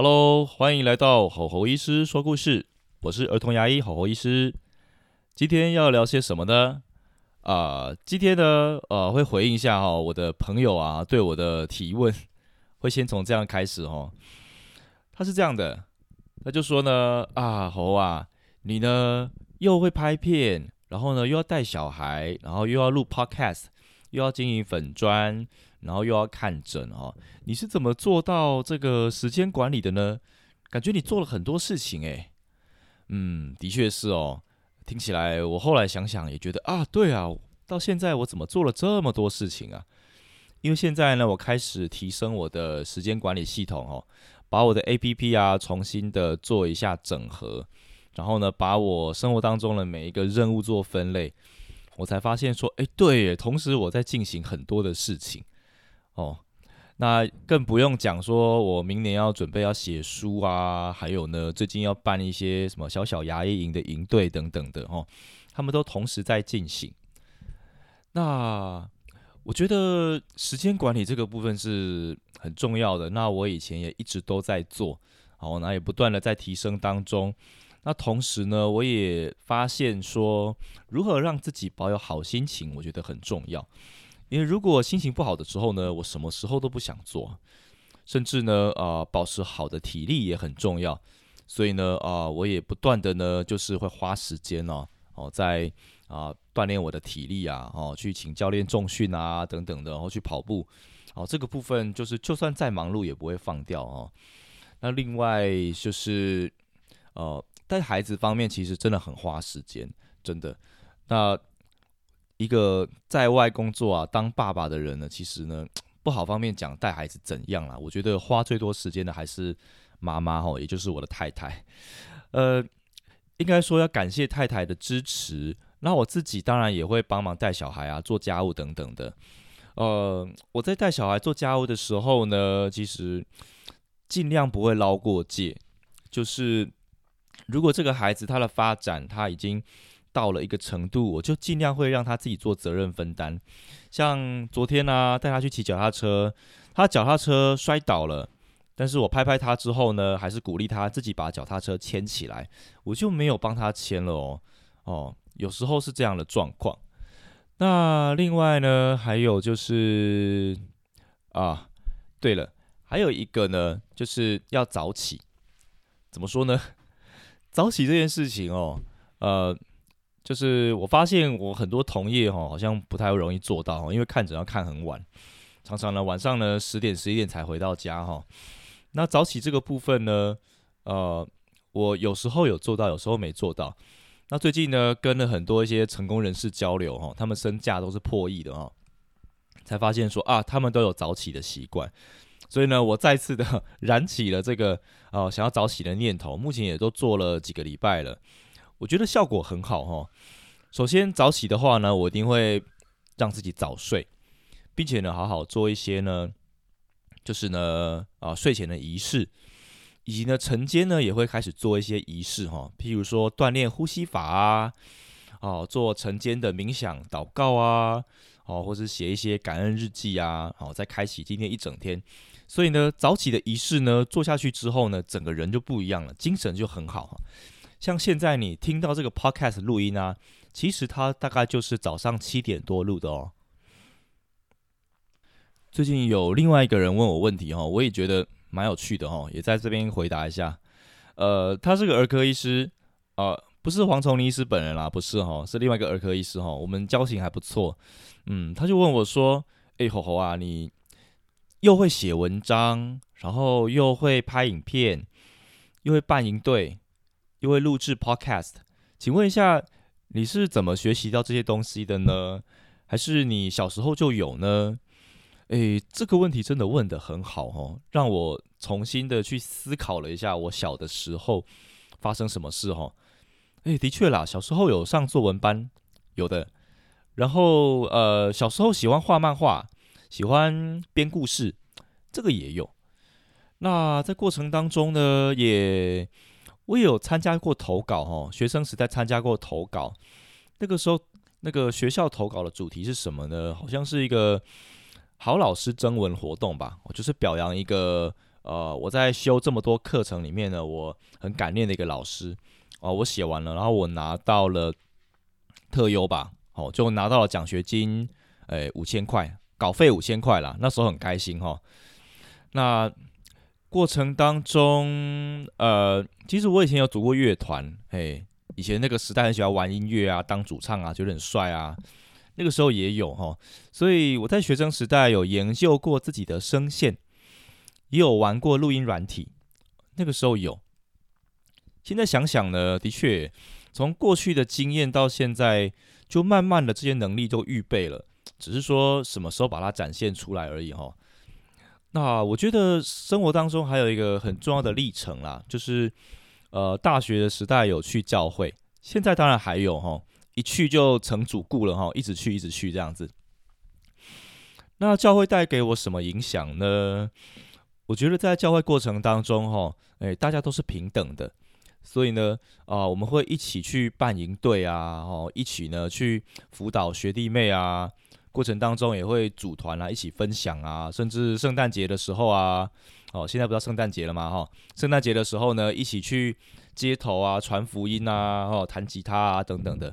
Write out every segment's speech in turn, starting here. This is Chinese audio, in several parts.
Hello，欢迎来到吼吼医师说故事，我是儿童牙医吼吼医师。今天要聊些什么呢？啊，今天呢，呃，会回应一下哈，我的朋友啊对我的提问，会先从这样开始哦。他是这样的，他就说呢，啊，猴啊，你呢又会拍片，然后呢又要带小孩，然后又要录 Podcast，又要经营粉砖。然后又要看诊哦，你是怎么做到这个时间管理的呢？感觉你做了很多事情诶。嗯，的确是哦。听起来我后来想想也觉得啊，对啊，到现在我怎么做了这么多事情啊？因为现在呢，我开始提升我的时间管理系统哦，把我的 APP 啊重新的做一下整合，然后呢，把我生活当中的每一个任务做分类，我才发现说，哎，对，同时我在进行很多的事情。哦，那更不用讲，说我明年要准备要写书啊，还有呢，最近要办一些什么小小牙医营的营队等等的哦，他们都同时在进行。那我觉得时间管理这个部分是很重要的。那我以前也一直都在做，好，那也不断的在提升当中。那同时呢，我也发现说，如何让自己保有好心情，我觉得很重要。因为如果心情不好的时候呢，我什么时候都不想做，甚至呢，啊，保持好的体力也很重要。所以呢，啊，我也不断的呢，就是会花时间哦，哦，在啊锻炼我的体力啊，哦，去请教练重训啊等等的，然后去跑步，哦，这个部分就是就算再忙碌也不会放掉哦。那另外就是，呃，带孩子方面其实真的很花时间，真的。那一个在外工作啊，当爸爸的人呢，其实呢不好方面讲带孩子怎样啦？我觉得花最多时间的还是妈妈哈，也就是我的太太。呃，应该说要感谢太太的支持，那我自己当然也会帮忙带小孩啊，做家务等等的。呃，我在带小孩做家务的时候呢，其实尽量不会捞过界，就是如果这个孩子他的发展他已经。到了一个程度，我就尽量会让他自己做责任分担。像昨天呢，带他去骑脚踏车，他脚踏车摔倒了，但是我拍拍他之后呢，还是鼓励他自己把脚踏车牵起来，我就没有帮他牵了哦。哦，有时候是这样的状况。那另外呢，还有就是啊，对了，还有一个呢，就是要早起。怎么说呢？早起这件事情哦，呃。就是我发现我很多同业哈，好像不太容易做到，因为看诊要看很晚，常常呢晚上呢十点十一点才回到家哈。那早起这个部分呢，呃，我有时候有做到，有时候没做到。那最近呢跟了很多一些成功人士交流哈，他们身价都是破亿的哈，才发现说啊，他们都有早起的习惯。所以呢，我再次的 燃起了这个呃想要早起的念头，目前也都做了几个礼拜了。我觉得效果很好哈。首先早起的话呢，我一定会让自己早睡，并且呢，好好做一些呢，就是呢啊睡前的仪式，以及呢晨间呢也会开始做一些仪式哈，譬如说锻炼呼吸法啊，哦做晨间的冥想祷告啊，哦或者写一些感恩日记啊，好再开启今天一整天。所以呢，早起的仪式呢做下去之后呢，整个人就不一样了，精神就很好哈。像现在你听到这个 podcast 录音啊，其实它大概就是早上七点多录的哦。最近有另外一个人问我问题哈，我也觉得蛮有趣的哈，也在这边回答一下。呃，他是个儿科医师啊，不是黄崇尼医师本人啦，不是哈，是另外一个儿科医师哈，我们交情还不错。嗯，他就问我说：“哎，猴猴啊，你又会写文章，然后又会拍影片，又会办营队。”因为录制 Podcast，请问一下，你是怎么学习到这些东西的呢？还是你小时候就有呢？诶，这个问题真的问得很好哦，让我重新的去思考了一下，我小的时候发生什么事哦。诶，的确啦，小时候有上作文班，有的。然后呃，小时候喜欢画漫画，喜欢编故事，这个也有。那在过程当中呢，也我也有参加过投稿哦，学生时代参加过投稿。那个时候，那个学校投稿的主题是什么呢？好像是一个。好老师征文活动吧，我就是表扬一个呃，我在修这么多课程里面呢，我很感念的一个老师哦。我写完了，然后我拿到了特优吧，哦，就拿到了奖学金，诶，五千块，稿费五千块啦，那时候很开心哈。那过程当中，呃，其实我以前有组过乐团，嘿，以前那个时代很喜欢玩音乐啊，当主唱啊，觉得很帅啊。那个时候也有哈，所以我在学生时代有研究过自己的声线，也有玩过录音软体。那个时候有，现在想想呢，的确从过去的经验到现在，就慢慢的这些能力都预备了，只是说什么时候把它展现出来而已哈。那我觉得生活当中还有一个很重要的历程啦，就是呃大学的时代有去教会，现在当然还有哈。一去就成主顾了哈，一直去一直去这样子。那教会带给我什么影响呢？我觉得在教会过程当中哈，诶，大家都是平等的，所以呢，啊，我们会一起去办营队啊，哦，一起呢去辅导学弟妹啊，过程当中也会组团啊，一起分享啊，甚至圣诞节的时候啊，哦，现在不知道圣诞节了嘛哈，圣诞节的时候呢，一起去街头啊传福音啊，哦，弹吉他啊等等的。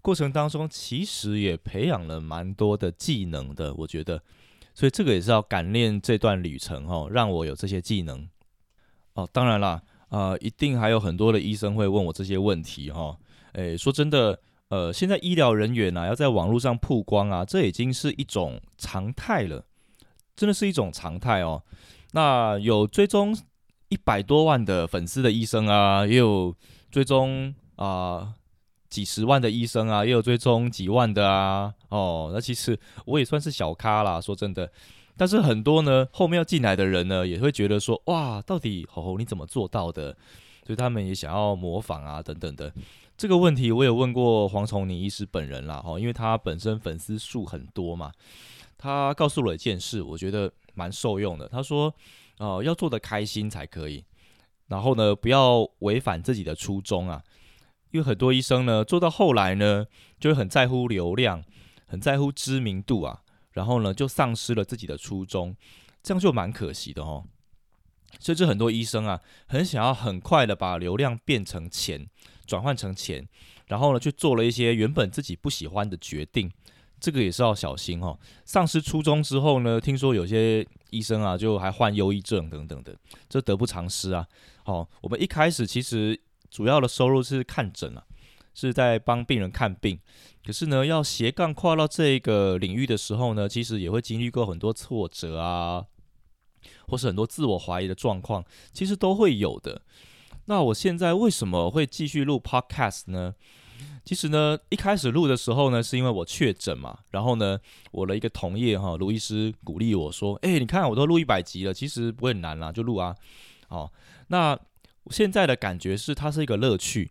过程当中，其实也培养了蛮多的技能的，我觉得，所以这个也是要感念这段旅程哦，让我有这些技能。哦，当然啦，啊，一定还有很多的医生会问我这些问题哈。诶，说真的，呃，现在医疗人员啊，要在网络上曝光啊，这已经是一种常态了，真的是一种常态哦。那有追踪一百多万的粉丝的医生啊，也有追踪啊。几十万的医生啊，也有追踪几万的啊，哦，那其实我也算是小咖啦，说真的。但是很多呢，后面要进来的人呢，也会觉得说，哇，到底吼吼你怎么做到的？所以他们也想要模仿啊，等等的。这个问题我有问过黄崇宁医师本人啦，哈，因为他本身粉丝数很多嘛，他告诉了一件事，我觉得蛮受用的。他说，哦，要做的开心才可以，然后呢，不要违反自己的初衷啊。因为很多医生呢，做到后来呢，就会很在乎流量，很在乎知名度啊，然后呢，就丧失了自己的初衷，这样就蛮可惜的哦。甚至很多医生啊，很想要很快的把流量变成钱，转换成钱，然后呢，去做了一些原本自己不喜欢的决定，这个也是要小心哦。丧失初衷之后呢，听说有些医生啊，就还患忧郁症等等的，这得不偿失啊。好，我们一开始其实。主要的收入是看诊啊，是在帮病人看病。可是呢，要斜杠跨到这个领域的时候呢，其实也会经历过很多挫折啊，或是很多自我怀疑的状况，其实都会有的。那我现在为什么会继续录 Podcast 呢？其实呢，一开始录的时候呢，是因为我确诊嘛，然后呢，我的一个同业哈，卢医师鼓励我说：“哎，你看我都录一百集了，其实不会很难啦，就录啊。”哦，那。现在的感觉是它是一个乐趣。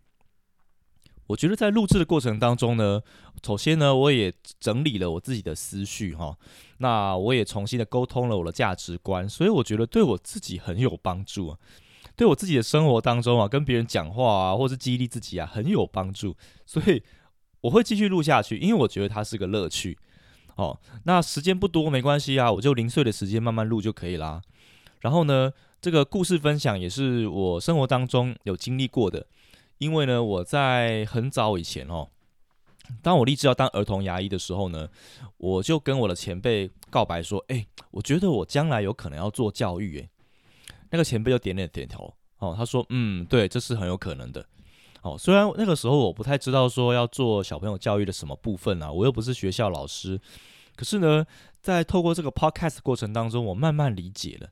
我觉得在录制的过程当中呢，首先呢，我也整理了我自己的思绪哈，那我也重新的沟通了我的价值观，所以我觉得对我自己很有帮助啊，对我自己的生活当中啊，跟别人讲话啊，或是激励自己啊，很有帮助，所以我会继续录下去，因为我觉得它是个乐趣。哦，那时间不多没关系啊，我就零碎的时间慢慢录就可以啦。然后呢？这个故事分享也是我生活当中有经历过的，因为呢，我在很早以前哦，当我立志要当儿童牙医的时候呢，我就跟我的前辈告白说：“哎，我觉得我将来有可能要做教育。”哎，那个前辈就点点点头哦，他说：“嗯，对，这是很有可能的。”哦，虽然那个时候我不太知道说要做小朋友教育的什么部分啊，我又不是学校老师，可是呢，在透过这个 podcast 过程当中，我慢慢理解了。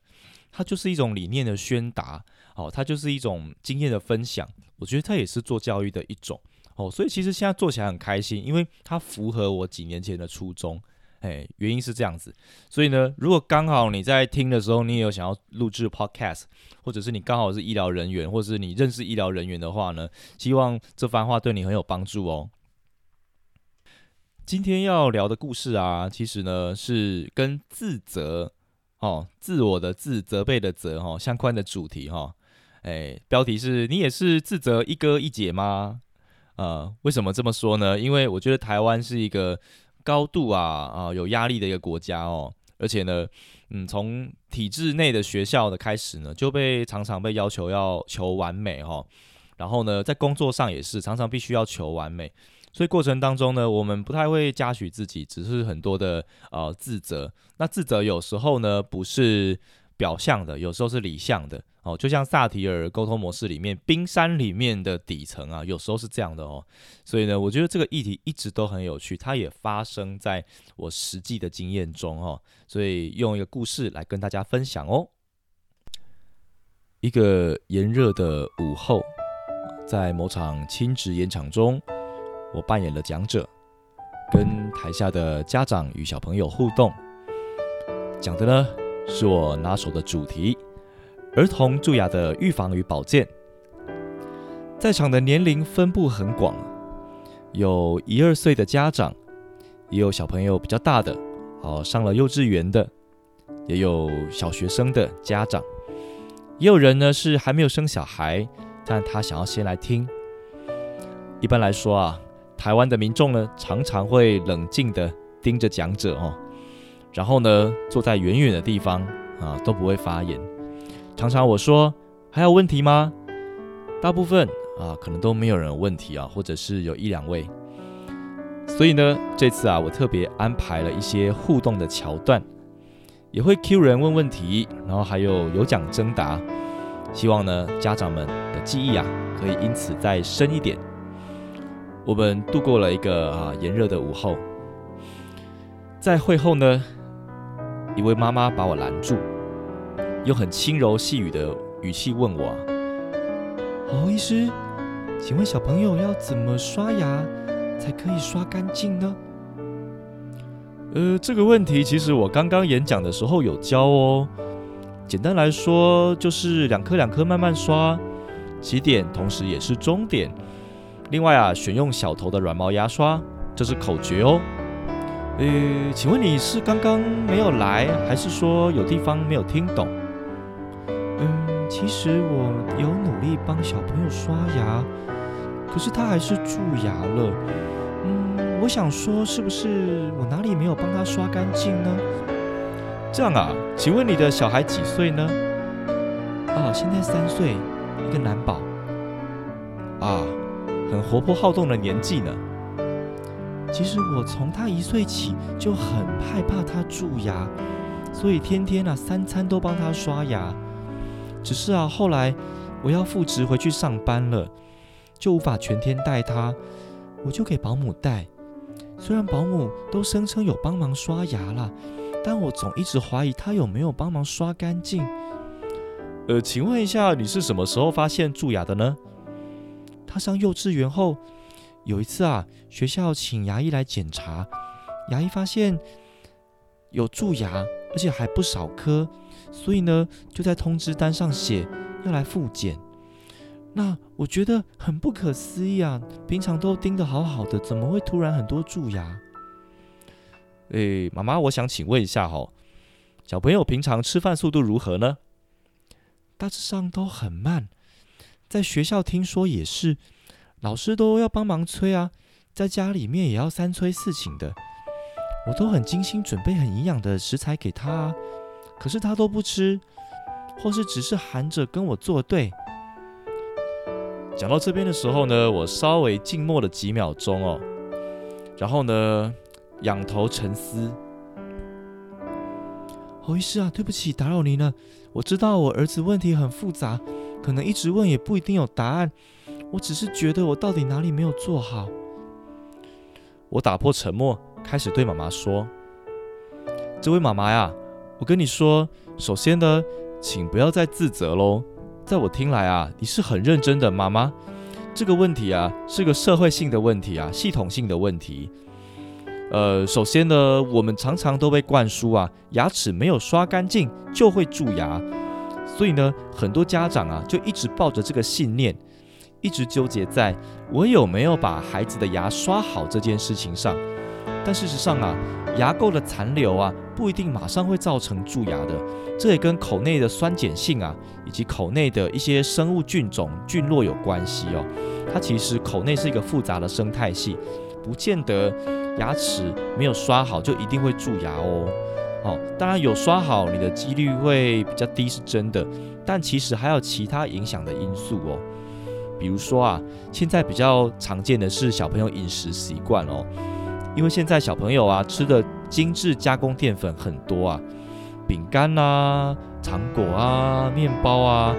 它就是一种理念的宣达，哦，它就是一种经验的分享。我觉得它也是做教育的一种，哦，所以其实现在做起来很开心，因为它符合我几年前的初衷。哎，原因是这样子。所以呢，如果刚好你在听的时候，你也有想要录制 podcast，或者是你刚好是医疗人员，或者是你认识医疗人员的话呢，希望这番话对你很有帮助哦。今天要聊的故事啊，其实呢是跟自责哦，自我的自责备的责哈相关的主题哈。哎，标题是你也是自责一哥一姐吗？呃，为什么这么说呢？因为我觉得台湾是一个高度啊啊有压力的一个国家哦，而且呢，嗯，从体制内的学校的开始呢，就被常常被要求要求完美哈，然后呢，在工作上也是常常必须要求完美，所以过程当中呢，我们不太会嘉许自己，只是很多的呃自责。那自责有时候呢，不是。表象的，有时候是理象的哦，就像萨提尔沟通模式里面冰山里面的底层啊，有时候是这样的哦。所以呢，我觉得这个议题一直都很有趣，它也发生在我实际的经验中哦。所以用一个故事来跟大家分享哦。一个炎热的午后，在某场亲子演讲中，我扮演了讲者，跟台下的家长与小朋友互动，讲的呢。是我拿手的主题：儿童蛀牙的预防与保健。在场的年龄分布很广，有一二岁的家长，也有小朋友比较大的，哦，上了幼稚园的，也有小学生的家长，也有人呢是还没有生小孩，但他想要先来听。一般来说啊，台湾的民众呢常常会冷静的盯着讲者哦。然后呢，坐在远远的地方啊，都不会发言。常常我说还有问题吗？大部分啊，可能都没有人有问题啊，或者是有一两位。所以呢，这次啊，我特别安排了一些互动的桥段，也会 Q 人问问题，然后还有有奖征答。希望呢，家长们的记忆啊，可以因此再深一点。我们度过了一个啊炎热的午后，在会后呢。一位妈妈把我拦住，用很轻柔细语的语气问我：“侯医师，请问小朋友要怎么刷牙才可以刷干净呢？”呃，这个问题其实我刚刚演讲的时候有教哦。简单来说，就是两颗两颗慢慢刷，起点同时也是终点。另外啊，选用小头的软毛牙刷，这是口诀哦。呃，请问你是刚刚没有来，还是说有地方没有听懂？其实我有努力帮小朋友刷牙，可是他还是蛀牙了。嗯，我想说，是不是我哪里没有帮他刷干净呢？这样啊？请问你的小孩几岁呢？啊，现在三岁，一个男宝。啊，很活泼好动的年纪呢。其实我从他一岁起就很害怕他蛀牙，所以天天啊三餐都帮他刷牙。只是啊后来我要复职回去上班了，就无法全天带他，我就给保姆带。虽然保姆都声称有帮忙刷牙了，但我总一直怀疑他有没有帮忙刷干净。呃，请问一下，你是什么时候发现蛀牙的呢？他上幼稚园后。有一次啊，学校请牙医来检查，牙医发现有蛀牙，而且还不少颗，所以呢，就在通知单上写要来复检。那我觉得很不可思议啊，平常都盯得好好的，怎么会突然很多蛀牙？诶，妈妈，我想请问一下哈，小朋友平常吃饭速度如何呢？大致上都很慢，在学校听说也是。老师都要帮忙催啊，在家里面也要三催四请的，我都很精心准备很营养的食材给他，啊，可是他都不吃，或是只是含着跟我作对。讲到这边的时候呢，我稍微静默了几秒钟哦，然后呢，仰头沉思。侯医师啊，对不起，打扰您了。我知道我儿子问题很复杂，可能一直问也不一定有答案。我只是觉得我到底哪里没有做好。我打破沉默，开始对妈妈说：“这位妈妈呀，我跟你说，首先呢，请不要再自责喽。在我听来啊，你是很认真的妈妈。这个问题啊，是个社会性的问题啊，系统性的问题。呃，首先呢，我们常常都被灌输啊，牙齿没有刷干净就会蛀牙，所以呢，很多家长啊就一直抱着这个信念，一直纠结在我有没有把孩子的牙刷好这件事情上。但事实上啊，牙垢的残留啊，不一定马上会造成蛀牙的。这也跟口内的酸碱性啊，以及口内的一些生物菌种、菌落有关系哦。它其实口内是一个复杂的生态系，不见得牙齿没有刷好就一定会蛀牙哦。哦，当然有刷好，你的几率会比较低是真的，但其实还有其他影响的因素哦。比如说啊，现在比较常见的是小朋友饮食习惯哦。因为现在小朋友啊吃的精致加工淀粉很多啊，饼干啊、糖果啊、面包啊，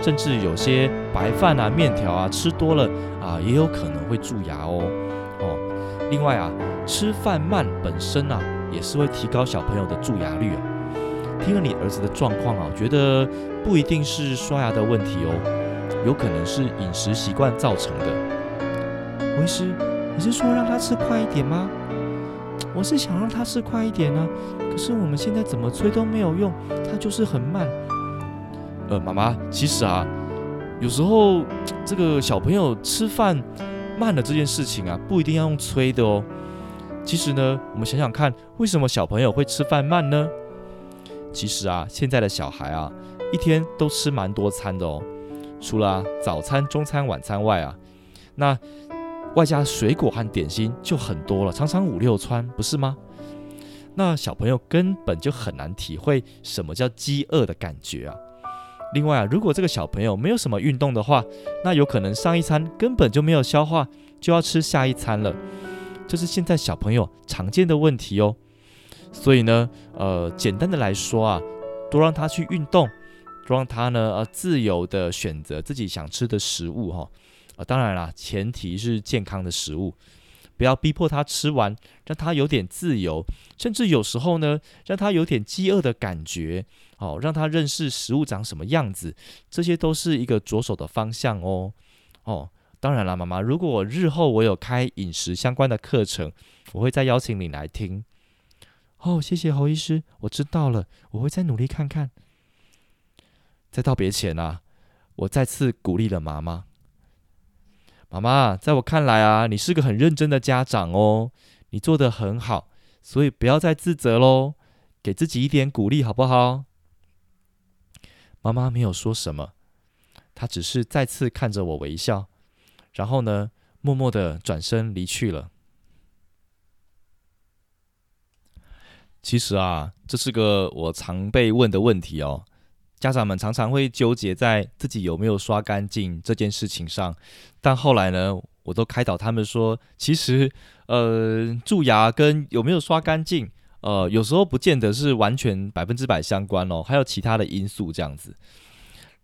甚至有些白饭啊、面条啊吃多了啊，也有可能会蛀牙哦。哦，另外啊，吃饭慢本身啊也是会提高小朋友的蛀牙率啊。听了你儿子的状况啊，觉得不一定是刷牙的问题哦，有可能是饮食习惯造成的。医师。你是说让他吃快一点吗？我是想让他吃快一点呢，可是我们现在怎么催都没有用，他就是很慢。呃，妈妈，其实啊，有时候这个小朋友吃饭慢了这件事情啊，不一定要用催的哦。其实呢，我们想想看，为什么小朋友会吃饭慢呢？其实啊，现在的小孩啊，一天都吃蛮多餐的哦，除了早餐、中餐、晚餐外啊，那。外加水果和点心就很多了，常常五六餐，不是吗？那小朋友根本就很难体会什么叫饥饿的感觉啊。另外啊，如果这个小朋友没有什么运动的话，那有可能上一餐根本就没有消化，就要吃下一餐了。这是现在小朋友常见的问题哦。所以呢，呃，简单的来说啊，多让他去运动，多让他呢，呃，自由的选择自己想吃的食物哈。啊，当然啦，前提是健康的食物，不要逼迫他吃完，让他有点自由，甚至有时候呢，让他有点饥饿的感觉，哦，让他认识食物长什么样子，这些都是一个着手的方向哦。哦，当然了，妈妈，如果日后我有开饮食相关的课程，我会再邀请你来听。哦，谢谢侯医师，我知道了，我会再努力看看。在道别前啊，我再次鼓励了妈妈。妈妈，在我看来啊，你是个很认真的家长哦，你做的很好，所以不要再自责喽，给自己一点鼓励好不好？妈妈没有说什么，她只是再次看着我微笑，然后呢，默默的转身离去了。其实啊，这是个我常被问的问题哦。家长们常常会纠结在自己有没有刷干净这件事情上，但后来呢，我都开导他们说，其实，呃，蛀牙跟有没有刷干净，呃，有时候不见得是完全百分之百相关哦，还有其他的因素这样子。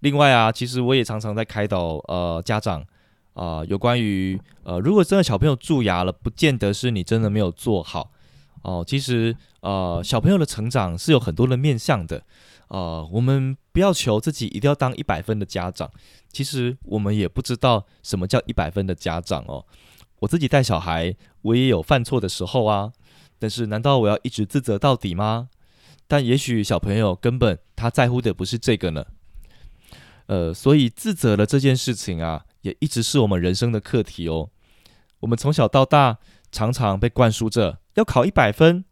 另外啊，其实我也常常在开导呃家长啊，有关于呃，如果真的小朋友蛀牙了，不见得是你真的没有做好哦，其实呃，小朋友的成长是有很多的面向的。啊，我们不要求自己一定要当一百分的家长，其实我们也不知道什么叫一百分的家长哦。我自己带小孩，我也有犯错的时候啊。但是，难道我要一直自责到底吗？但也许小朋友根本他在乎的不是这个呢。呃，所以自责的这件事情啊，也一直是我们人生的课题哦。我们从小到大，常常被灌输着要考一百分，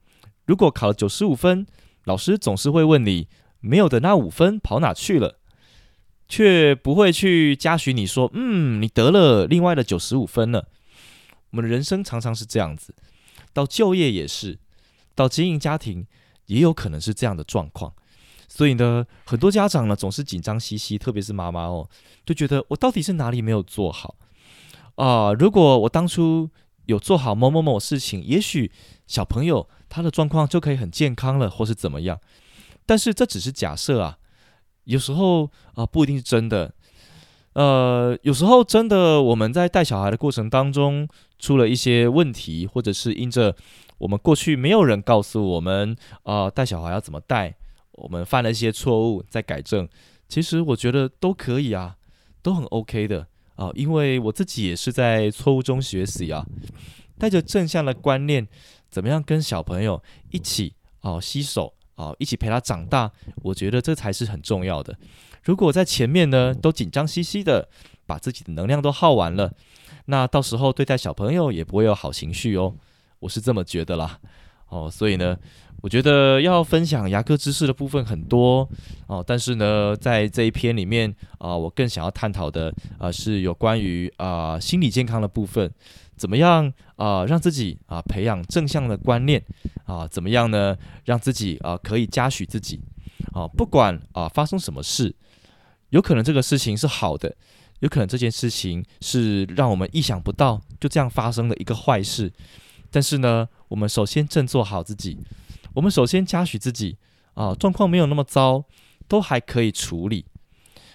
如果考了九十五分，老师总是会问你。没有的那五分跑哪去了？却不会去嘉许你说：“嗯，你得了另外的九十五分了。”我们的人生常常是这样子，到就业也是，到经营家庭也有可能是这样的状况。所以呢，很多家长呢总是紧张兮兮，特别是妈妈哦，就觉得我到底是哪里没有做好啊？如果我当初有做好某某某事情，也许小朋友他的状况就可以很健康了，或是怎么样。但是这只是假设啊，有时候啊不一定是真的，呃，有时候真的我们在带小孩的过程当中出了一些问题，或者是因着我们过去没有人告诉我们啊带小孩要怎么带，我们犯了一些错误在改正，其实我觉得都可以啊，都很 OK 的啊，因为我自己也是在错误中学习啊，带着正向的观念，怎么样跟小朋友一起哦洗手哦一起陪他长大，我觉得这才是很重要的。如果在前面呢都紧张兮兮的，把自己的能量都耗完了，那到时候对待小朋友也不会有好情绪哦。我是这么觉得啦。哦，所以呢，我觉得要分享牙科知识的部分很多哦，但是呢，在这一篇里面啊，我更想要探讨的啊是有关于啊心理健康的部分，怎么样啊让自己啊培养正向的观念啊，怎么样呢让自己啊可以嘉许自己啊，不管啊发生什么事，有可能这个事情是好的，有可能这件事情是让我们意想不到就这样发生的一个坏事。但是呢，我们首先振作好自己，我们首先嘉许自己啊，状况没有那么糟，都还可以处理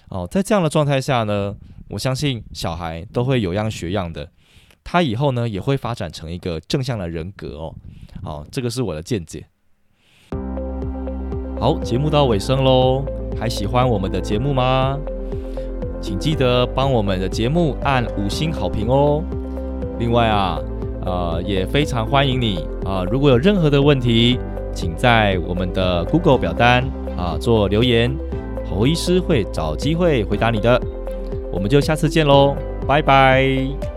哦。在这样的状态下呢，我相信小孩都会有样学样的，他以后呢也会发展成一个正向的人格哦。好，这个是我的见解。好，节目到尾声喽，还喜欢我们的节目吗？请记得帮我们的节目按五星好评哦。另外啊。呃，也非常欢迎你啊！如果有任何的问题，请在我们的 Google 表单啊做留言，侯医师会找机会回答你的。我们就下次见喽，拜拜。